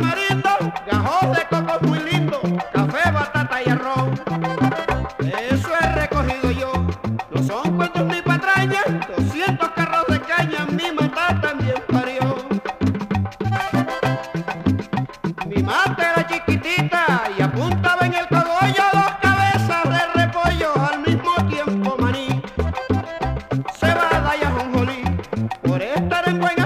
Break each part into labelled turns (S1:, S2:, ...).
S1: camarito, gajos de coco muy lindo, café, batata y arroz. Eso he recogido yo, no son cuentos ni patrañas, 200 carros de caña, mi mata también parió. Mi mata era chiquitita y apuntaba en el cogollo dos cabezas de repollo, al mismo tiempo maní, Se va cebada y ajonjolí, por estar en buen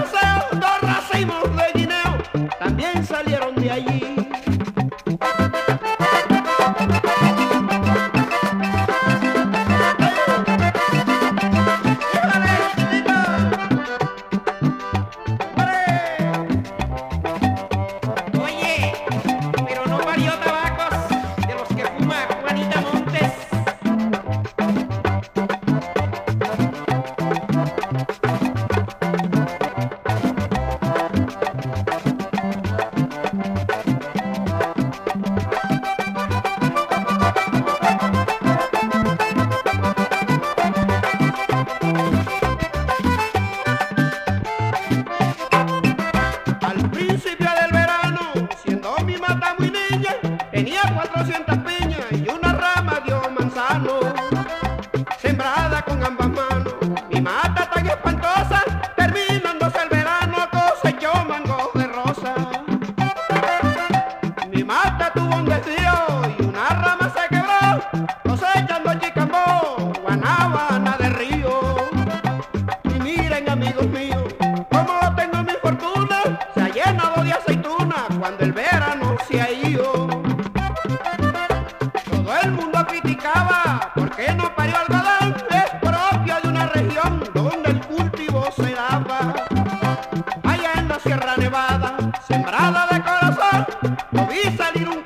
S1: y una rama se quebró, cosechando y cambio, guanabana de río, y miren amigos míos, como tengo mi fortuna, se ha llenado de aceituna cuando el verano se ha ido. Todo el mundo criticaba, ¿por qué no parió al balón? Es propio de una región donde el cultivo se daba. Allá en la sierra nevada, sembrada de corazón, lo vi salir un.